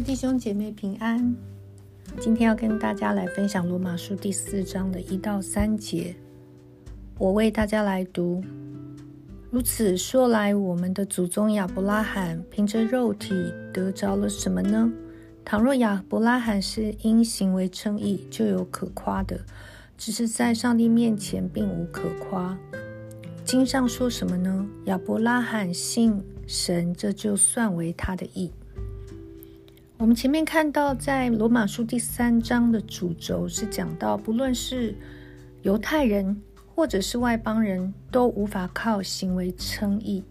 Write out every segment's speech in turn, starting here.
弟兄姐妹平安。今天要跟大家来分享罗马书第四章的一到三节。我为大家来读。如此说来，我们的祖宗亚伯拉罕凭着肉体得着了什么呢？倘若亚伯拉罕是因行为称义，就有可夸的；只是在上帝面前并无可夸。经上说什么呢？亚伯拉罕信神，这就算为他的义。我们前面看到，在罗马书第三章的主轴是讲到，不论是犹太人或者是外邦人都无法靠行为称义，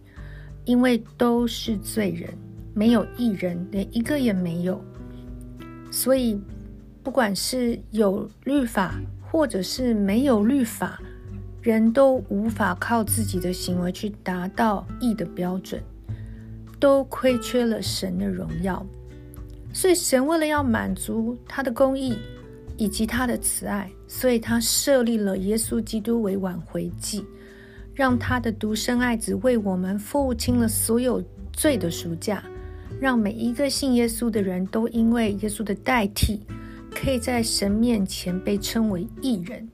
因为都是罪人，没有一人，连一个也没有。所以，不管是有律法或者是没有律法，人都无法靠自己的行为去达到义的标准，都亏缺了神的荣耀。所以，神为了要满足他的公义以及他的慈爱，所以他设立了耶稣基督为挽回祭，让他的独生爱子为我们付清了所有罪的赎价，让每一个信耶稣的人都因为耶稣的代替，可以在神面前被称为义人。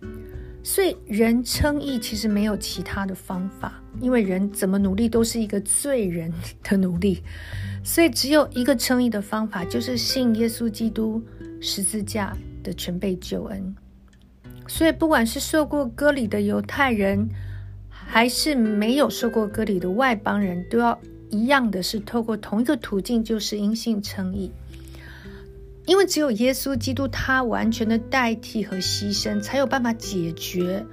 所以，人称义其实没有其他的方法，因为人怎么努力都是一个罪人的努力。所以只有一个称义的方法，就是信耶稣基督十字架的全备救恩。所以不管是受过割礼的犹太人，还是没有受过割礼的外邦人，都要一样的是透过同一个途径，就是因信称义。因为只有耶稣基督他完全的代替和牺牲，才有办法解决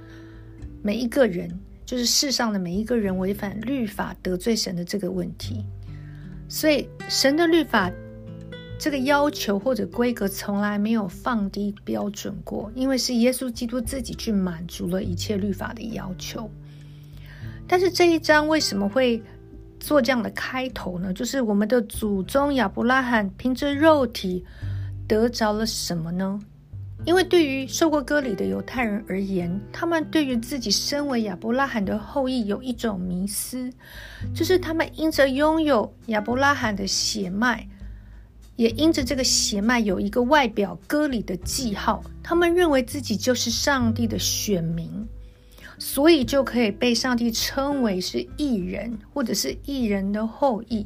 每一个人，就是世上的每一个人违反律法得罪神的这个问题。所以，神的律法这个要求或者规格从来没有放低标准过，因为是耶稣基督自己去满足了一切律法的要求。但是这一章为什么会做这样的开头呢？就是我们的祖宗亚伯拉罕凭着肉体得着了什么呢？因为对于受过割礼的犹太人而言，他们对于自己身为亚伯拉罕的后裔有一种迷思，就是他们因着拥有亚伯拉罕的血脉，也因着这个血脉有一个外表割礼的记号，他们认为自己就是上帝的选民，所以就可以被上帝称为是异人，或者是异人的后裔。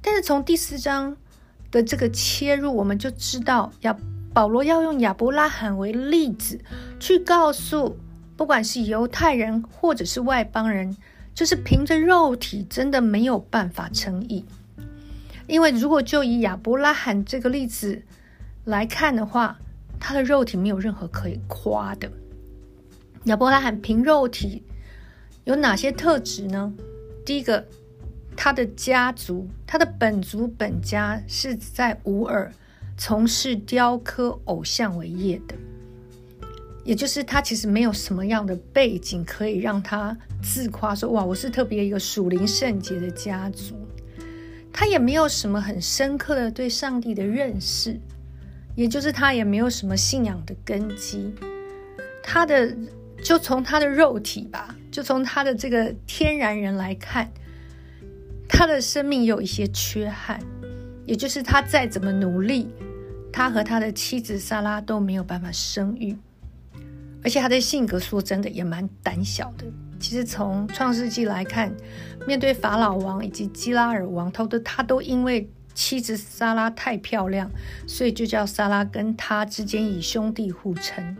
但是从第四章的这个切入，我们就知道要。保罗要用亚伯拉罕为例子，去告诉不管是犹太人或者是外邦人，就是凭着肉体真的没有办法称义。因为如果就以亚伯拉罕这个例子来看的话，他的肉体没有任何可以夸的。亚伯拉罕凭肉体有哪些特质呢？第一个，他的家族，他的本族本家是在乌尔。从事雕刻偶像为业的，也就是他其实没有什么样的背景可以让他自夸说：“哇，我是特别一个属灵圣洁的家族。”他也没有什么很深刻的对上帝的认识，也就是他也没有什么信仰的根基。他的就从他的肉体吧，就从他的这个天然人来看，他的生命有一些缺憾，也就是他再怎么努力。他和他的妻子莎拉都没有办法生育，而且他的性格说真的也蛮胆小的。其实从创世纪来看，面对法老王以及基拉尔王，他都他都因为妻子莎拉太漂亮，所以就叫莎拉跟他之间以兄弟互称。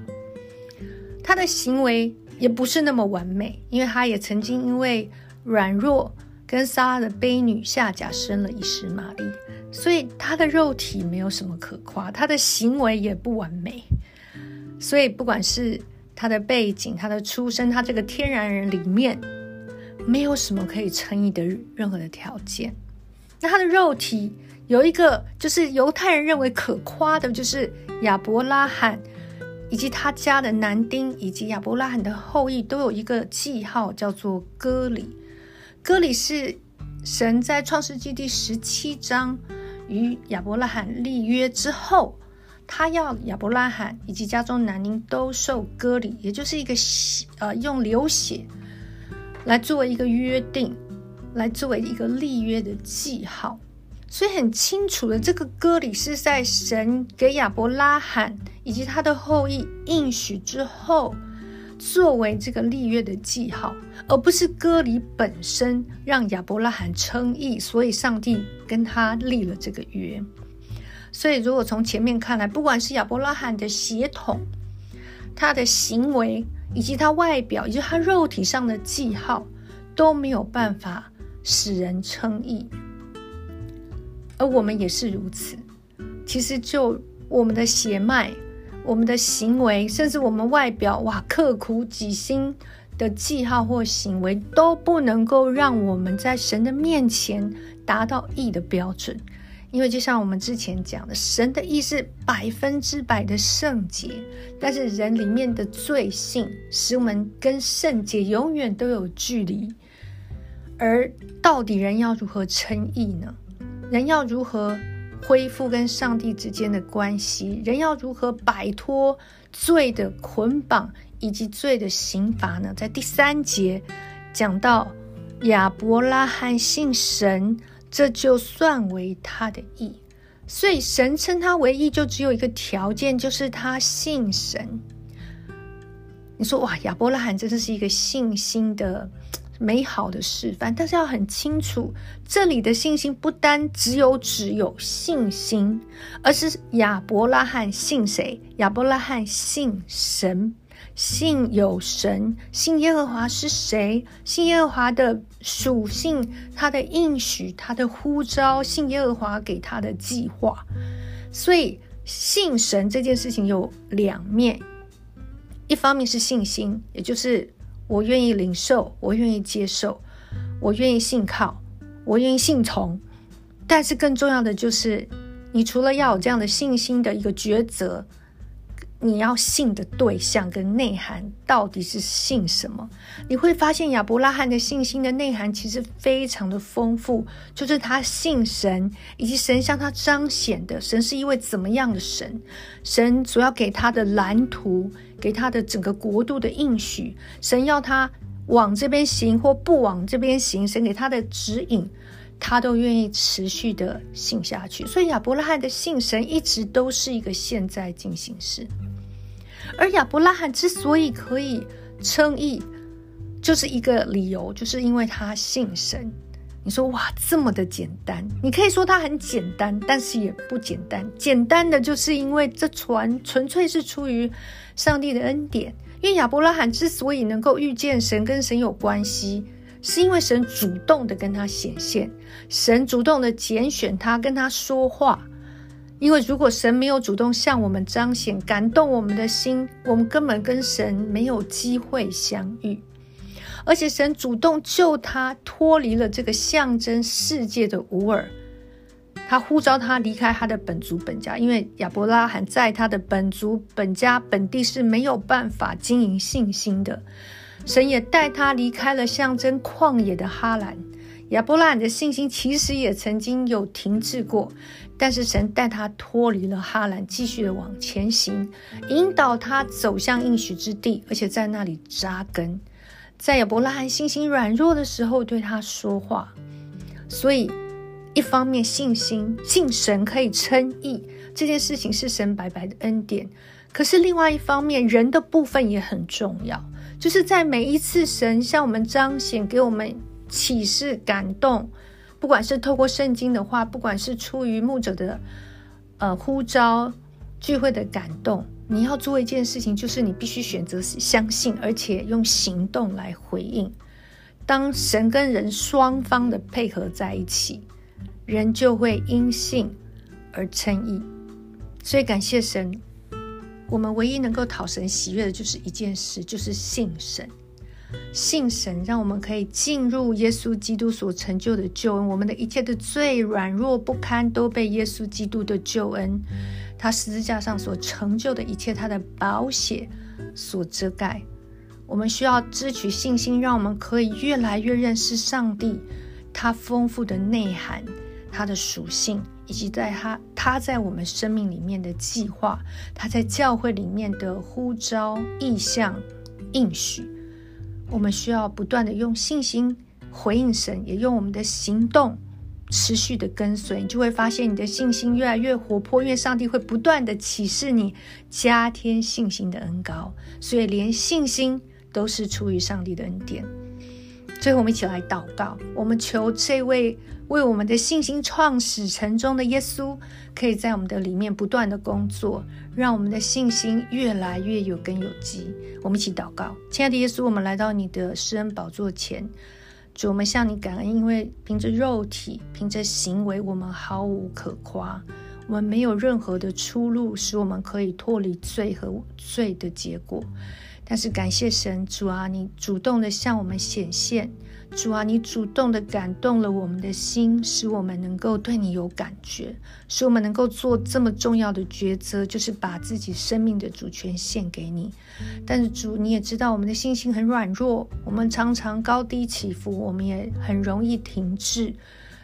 他的行为也不是那么完美，因为他也曾经因为软弱跟撒拉的卑女夏甲生了一世玛丽。所以他的肉体没有什么可夸，他的行为也不完美。所以不管是他的背景、他的出身，他这个天然人里面没有什么可以称意的任何的条件。那他的肉体有一个，就是犹太人认为可夸的，就是亚伯拉罕以及他家的男丁以及亚伯拉罕的后裔都有一个记号，叫做割礼。割礼是神在创世纪第十七章。与亚伯拉罕立约之后，他要亚伯拉罕以及家中男丁都受割礼，也就是一个呃用流血来作为一个约定，来作为一个立约的记号。所以很清楚的，这个歌里是在神给亚伯拉罕以及他的后裔应许之后，作为这个立约的记号，而不是割礼本身让亚伯拉罕称义，所以上帝跟他立了这个约。所以，如果从前面看来，不管是亚伯拉罕的血统、他的行为，以及他外表，以及他肉体上的记号，都没有办法使人称义。而我们也是如此。其实，就我们的血脉、我们的行为，甚至我们外表，哇，刻苦己心的记号或行为，都不能够让我们在神的面前达到义的标准。因为就像我们之前讲的，神的义是百分之百的圣洁，但是人里面的罪性，使我们跟圣洁永远都有距离。而到底人要如何称义呢？人要如何恢复跟上帝之间的关系？人要如何摆脱罪的捆绑以及罪的刑罚呢？在第三节讲到亚伯拉罕信神，这就算为他的义。所以神称他为义，就只有一个条件，就是他信神。你说哇，亚伯拉罕真的是一个信心的。美好的示范，但是要很清楚，这里的信心不单只有只有信心，而是亚伯拉罕信谁？亚伯拉罕信神，信有神，信耶和华是谁？信耶和华的属性，他的应许，他的呼召，信耶和华给他的计划。所以信神这件事情有两面，一方面是信心，也就是。我愿意领受，我愿意接受，我愿意信靠，我愿意信从。但是更重要的就是，你除了要有这样的信心的一个抉择。你要信的对象跟内涵到底是信什么？你会发现亚伯拉罕的信心的内涵其实非常的丰富，就是他信神，以及神向他彰显的神是一位怎么样的神？神主要给他的蓝图，给他的整个国度的应许，神要他往这边行或不往这边行，神给他的指引，他都愿意持续的信下去。所以亚伯拉罕的信神一直都是一个现在进行式。而亚伯拉罕之所以可以称义，就是一个理由，就是因为他信神。你说哇，这么的简单？你可以说它很简单，但是也不简单。简单的就是因为这船纯粹是出于上帝的恩典。因为亚伯拉罕之所以能够遇见神，跟神有关系，是因为神主动的跟他显现，神主动的拣选他，跟他说话。因为如果神没有主动向我们彰显、感动我们的心，我们根本跟神没有机会相遇。而且神主动救他脱离了这个象征世界的乌尔，他呼召他离开他的本族本家，因为亚伯拉罕在他的本族本家本地是没有办法经营信心的。神也带他离开了象征旷野的哈兰。亚伯拉罕的信心其实也曾经有停滞过，但是神带他脱离了哈兰，继续的往前行，引导他走向应许之地，而且在那里扎根。在亚伯拉罕信心软弱的时候，对他说话。所以，一方面信心信神可以称义，这件事情是神白白的恩典；可是另外一方面，人的部分也很重要，就是在每一次神向我们彰显给我们。启示感动，不管是透过圣经的话，不管是出于牧者的呃呼召聚会的感动，你要做一件事情，就是你必须选择相信，而且用行动来回应。当神跟人双方的配合在一起，人就会因信而称义。所以感谢神，我们唯一能够讨神喜悦的就是一件事，就是信神。信神，让我们可以进入耶稣基督所成就的救恩。我们的一切的罪软弱不堪，都被耶稣基督的救恩，他十字架上所成就的一切，他的宝血所遮盖。我们需要支取信心，让我们可以越来越认识上帝，他丰富的内涵，他的属性，以及在他他在我们生命里面的计划，他在教会里面的呼召、意向、应许。我们需要不断的用信心回应神，也用我们的行动持续的跟随，你就会发现你的信心越来越活泼，因为上帝会不断的启示你，加添信心的恩高，所以连信心都是出于上帝的恩典。最后，我们一起来祷告，我们求这位为我们的信心创始成终的耶稣，可以在我们的里面不断的工作，让我们的信心越来越有根有基。我们一起祷告，亲爱的耶稣，我们来到你的施恩宝座前，主，我们向你感恩，因为凭着肉体，凭着行为，我们毫无可夸，我们没有任何的出路，使我们可以脱离罪和罪的结果。但是感谢神，主啊，你主动的向我们显现，主啊，你主动的感动了我们的心，使我们能够对你有感觉，使我们能够做这么重要的抉择，就是把自己生命的主权献给你。但是主，你也知道我们的信心很软弱，我们常常高低起伏，我们也很容易停滞。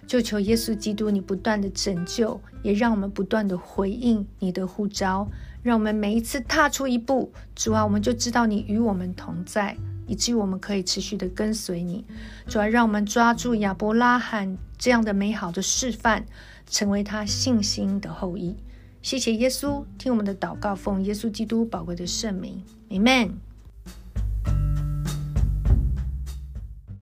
就求耶稣基督，你不断的拯救，也让我们不断的回应你的呼召。让我们每一次踏出一步，主啊，我们就知道你与我们同在，以至于我们可以持续的跟随你。主啊，让我们抓住亚伯拉罕这样的美好的示范，成为他信心的后裔。谢谢耶稣，听我们的祷告，奉耶稣基督宝贵的圣名，Amen。